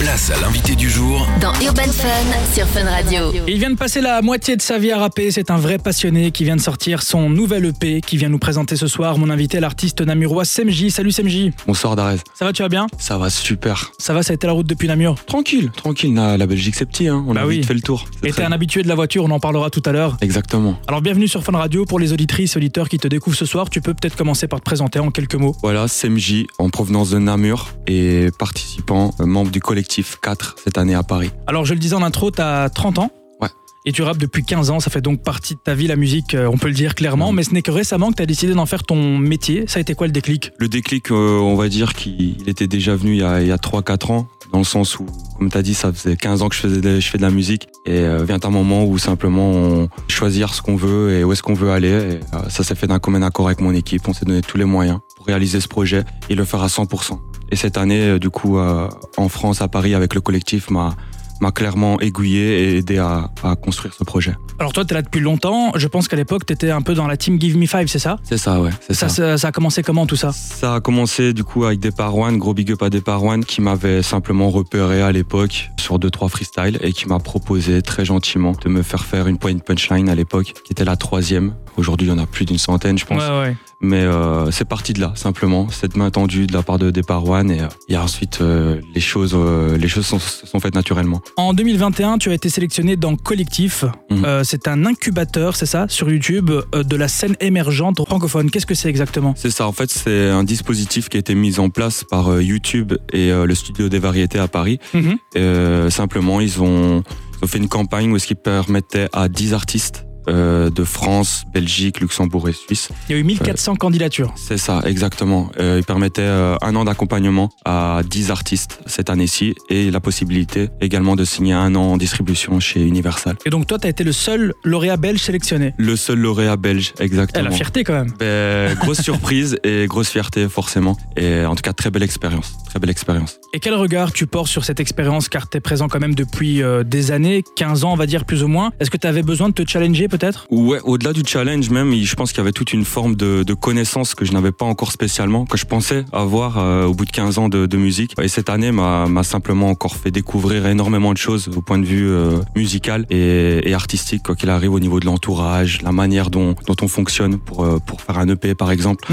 Place à l'invité du jour dans Urban Fun sur Fun Radio. Il vient de passer la moitié de sa vie à rapper, c'est un vrai passionné qui vient de sortir son nouvel EP qui vient nous présenter ce soir mon invité l'artiste namurois Semji. Salut Semji. Bonsoir Darez. Ça va, tu vas bien? Ça va super. Ça va, ça a été la route depuis Namur? Tranquille, tranquille, la, la Belgique c'est petit, hein. on Bah a oui. vite fait le tour. Et t'es un habitué de la voiture, on en parlera tout à l'heure. Exactement. Alors bienvenue sur Fun Radio pour les auditrices et auditeurs qui te découvrent ce soir. Tu peux peut-être commencer par te présenter en quelques mots. Voilà, SMJ en provenance de Namur et participant, euh, membre du collectif 4 cette année à Paris. Alors je le disais en intro, t'as 30 ans Ouais. Et tu rappes depuis 15 ans, ça fait donc partie de ta vie la musique, euh, on peut le dire clairement, mais ce n'est que récemment que tu as décidé d'en faire ton métier. Ça a été quoi le déclic? Le déclic, euh, on va dire qu'il il était déjà venu il y a, a 3-4 ans, dans le sens où, comme tu as dit, ça faisait 15 ans que je, faisais de, je fais de la musique. Et euh, vient un moment où simplement on choisir ce qu'on veut et où est-ce qu'on veut aller. Et, euh, ça s'est fait d'un commun accord avec mon équipe. On s'est donné tous les moyens pour réaliser ce projet et le faire à 100%. Et cette année, euh, du coup, euh, en France, à Paris, avec le collectif, m'a m'a clairement aiguillé et aidé à, à construire ce projet. Alors toi, tu es là depuis longtemps, je pense qu'à l'époque, tu étais un peu dans la team Give Me Five, c'est ça? C'est ça, ouais, ça, ça. a commencé comment tout ça? Ça a commencé du coup avec One, gros big up à One, qui m'avait simplement repéré à l'époque sur deux trois freestyles et qui m'a proposé très gentiment de me faire faire une point punchline à l'époque, qui était la troisième. Aujourd'hui, il y en a plus d'une centaine, je pense. Ouais, ouais. Mais euh, c'est parti de là, simplement, cette main tendue de la part de Départ One et, euh, et ensuite euh, les choses, euh, les choses sont, faites naturellement. En 2021, tu as été sélectionné dans Collectif. Mhm. C'est un incubateur, c'est ça, sur YouTube, de la scène émergente francophone. Qu'est-ce que c'est exactement? C'est ça, en fait, c'est un dispositif qui a été mis en place par YouTube et le studio des variétés à Paris. Mhm. Simplement, ils ont, ils ont fait une campagne où est-ce qu'ils permettaient à 10 artistes euh, de France, Belgique, Luxembourg et Suisse. Il y a eu 1400 candidatures. C'est ça, exactement. Euh, ils permettaient euh, un an d'accompagnement à 10 artistes cette année-ci et la possibilité également de signer un an en distribution chez Universal. Et donc toi, tu as été le seul lauréat belge sélectionné. Le seul lauréat belge, Eh, exactement. la fierté quand même. Ben, grosse surprise et grosse fierté forcément. Et en tout cas, très belle expérience. Très belle expérience. Et quel regard tu portes sur cette expérience car tu es présent quand même depuis euh, des années, 15 ans on va dire plus ou moins. Est-ce que tu avais besoin de te challenger peut-être? Ouais, au-delà du challenge même, je pense qu'il y avait toute une forme de, de connaissance que je n'avais pas encore spécialement, que je pensais avoir euh, au bout de 15 ans de, de musique. Et cette année m'a simplement encore fait découvrir énormément de choses au point de vue euh, musical et, et artistique, quoi qu'il arrive au niveau de l'entourage, la manière dont, dont on fonctionne pour, euh, pour faire un EP par exemple.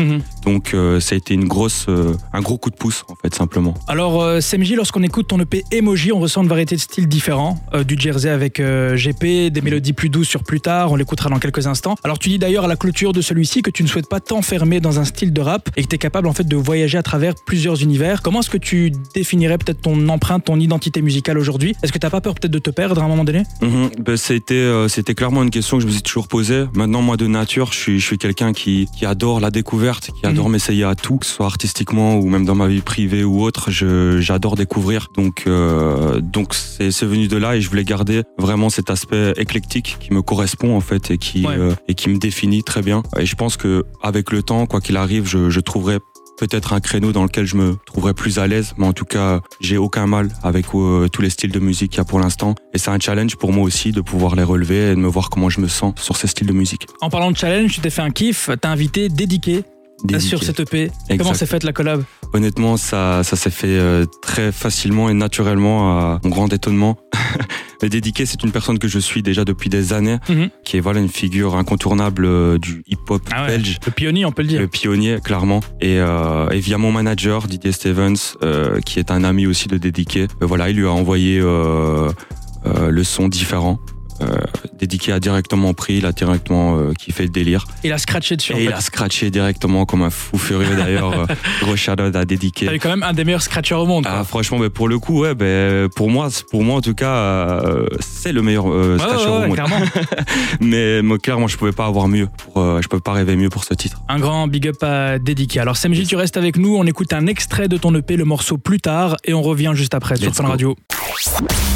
Donc euh, ça a été une grosse, un gros coup de pouce en fait simplement. Alors SMJ, lorsqu'on écoute ton EP Emoji, on ressent une variété de styles différents. Du jersey avec GP, des mélodies plus douces sur plus tard, on l'écoutera dans quelques instants. Alors tu dis d'ailleurs à la clôture de celui-ci que tu ne souhaites pas t'enfermer dans un style de rap et que tu es capable en fait de voyager à travers plusieurs univers. Comment est-ce que tu définirais peut-être ton empreinte, ton identité musicale aujourd'hui? Est-ce que t'as pas peur peut-être de te perdre à un moment donné? Mhm. Ben, c'était euh, c'était clairement une question que je me suis toujours posée. Maintenant, moi de nature, je suis je suis quelqu'un qui qui adore la découverte, qui adore m'essayer à tout, que ce soit artistiquement ou même dans ma vie privée ou autre. J'adore découvrir. Donc euh, donc c'est venu de là et je voulais garder vraiment cet aspect éclectique qui me correspond en fait et qui Ouais. euh, et qui me définit très bien. Et je pense que avec le temps, quoi qu'il arrive, je je trouverai peut-être un créneau dans lequel je me trouverais plus à l'aise, mais en tout cas, j'ai aucun mal avec euh, tous les styles de musique qu'il y a pour l'instant. Et c'est un challenge pour moi aussi de pouvoir les relever et de me voir comment je me sens sur ces styles de musique. En parlant de challenge, tu t'es fait un kiff, t'as invité Dédiqué Dédiqué. sur cette EP. Comment Exact. s'est faite la collab? Honnêtement, ça, ça s'est fait euh, très facilement et naturellement à mon grand étonnement. Le dédiqué, c'est une personne que je suis déjà depuis des années, Mhm. qui est voilà une figure incontournable euh, du hip-hop Ah ouais. belge. Le pionnier, on peut le dire. Le pionnier, clairement. Et, euh, et via mon manager, Didier Stevens, euh, qui est un ami aussi de Dédiqué, voilà, il lui a envoyé euh, euh, le son différent. Euh, Dédiqué a directement pris, il a directement euh, kiffé le délire. Il a scratché dessus. en Et il fait. a scratché directement comme un fou furieux d'ailleurs. euh, Gros shout out à Dédiqué. T'as eu quand même un des meilleurs scratchers au monde. quoi. Ah, franchement, mais pour le coup, ouais, ben, pour moi, pour moi en tout cas, euh, c'est le meilleur euh, Ouais, scratcher ouais, au ouais, monde. clairement. Mais, mais clairement, je pouvais pas avoir mieux. Pour, euh, je peux pas rêver mieux pour ce titre. Un grand big up à dédiquer. Alors Samji, tu restes avec nous, on écoute un extrait de ton EP, le morceau plus tard, et on revient juste après sur Fun. Radio.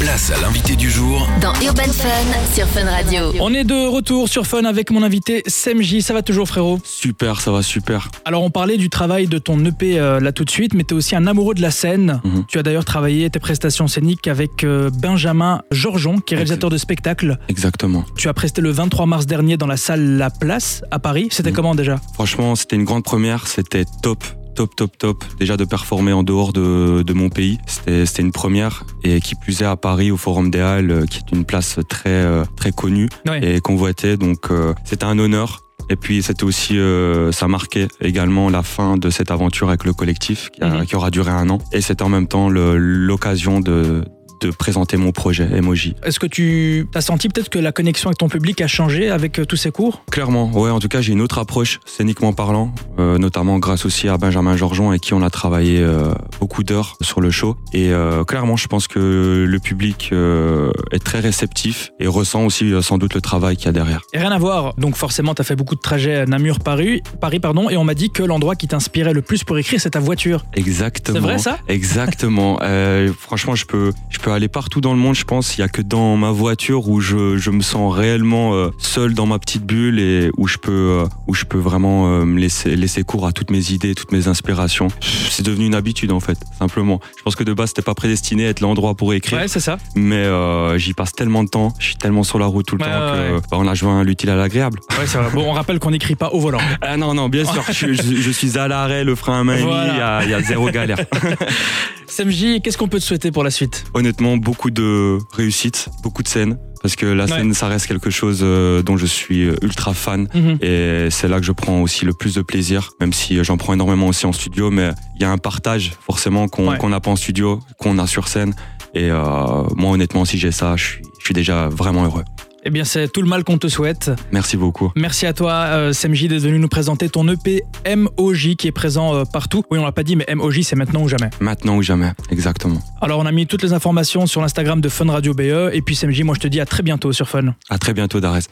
Place à l'invité du jour Dans Urban Fun sur Fun Radio. On est de retour sur Fun avec mon invité Semji. Ça va toujours frérot? Super, ça va super. Alors on parlait du travail de ton EP euh, là tout de suite, mais tu es aussi un amoureux de la scène. Mhm. Tu as d'ailleurs travaillé tes prestations scéniques avec euh, Benjamin Georgeon, qui est réalisateur de spectacles. Exactement. Tu as presté le 23 mars dernier dans la salle La Place à Paris. C'était Mhm. comment déjà? Franchement, c'était une grande première. C'était top. Top, top, top. Déjà de performer en dehors de, de mon pays, c'était une première. Et qui plus est à Paris, au Forum des Halles, euh, qui est une place très, euh, très connue Ouais. et convoitée. Donc euh, c'était un honneur. Et puis c'était aussi, euh, ça marquait également la fin de cette aventure avec le collectif qui, a- Mhm. qui aura duré un an. Et c'était en même temps l'occasion de, de présenter mon projet Emoji. Est-ce que tu as senti peut-être que la connexion avec ton public a changé avec euh, tous ces cours? Clairement, ouais. En tout cas, j'ai une autre approche scéniquement parlant, euh, notamment grâce aussi à Benjamin Georgeon avec qui on a travaillé euh, beaucoup d'heures sur le show. Et euh, clairement, je pense que le public est très réceptif et ressent aussi sans doute le travail qu'il y a derrière. Et rien à voir, donc forcément tu as fait beaucoup de trajets Namur-Paris, Paris pardon, et on m'a dit que l'endroit qui t'inspirait le plus pour écrire c'est ta voiture. Exactement. C'est vrai, ça? Exactement. Franchement, je peux, je peux aller partout dans le monde. Je pense, il y a que dans ma voiture où je, je me sens réellement euh, seul dans ma petite bulle et où je peux, euh, où je peux vraiment euh, me laisser, laisser cours à toutes mes idées, toutes mes inspirations. C'est devenu une habitude en fait, simplement. Je pense que de base, c'était pas prédestiné à être l'endroit pour écrire, Ouais, c'est ça. mais euh, j'y passe tellement de temps, je suis tellement sur la route tout le Ouais, temps ouais, que ouais. bah, on a joint l'utile à l'agréable. Ouais, c'est vrai. Bon, on rappelle qu'on n'écrit pas au volant. Ah non, non, bien sûr, je, je- je suis à l'arrêt, le frein à main Voilà. il y y a zéro galère. SMJ, qu'est-ce qu'on peut te souhaiter pour la suite? Honnêtement, beaucoup de réussite, beaucoup de scènes. Parce que la Ouais. scène, ça reste quelque chose euh, dont je suis euh, ultra fan. Mhm. Et c'est là que je prends aussi le plus de plaisir, même si euh, j'en prends énormément aussi en studio. Mais il y a un partage forcément qu'on Ouais. n'a pas en studio, qu'on a sur scène. Et euh, moi, honnêtement, si j'ai ça, je suis, je suis déjà vraiment heureux. Eh bien, c'est tout le mal qu'on te souhaite. Merci beaucoup. Merci à toi, euh, SMJ, d'être venu nous présenter ton EP MOJ qui est présent euh, partout. Oui, on l'a pas dit, mais MOJ, c'est maintenant ou jamais. Maintenant ou jamais, exactement. Alors, on a mis toutes les informations sur l'Instagram de Fun Radio BE. Et puis, SMJ, moi, je te dis à très bientôt sur Fun. À très bientôt, Darès.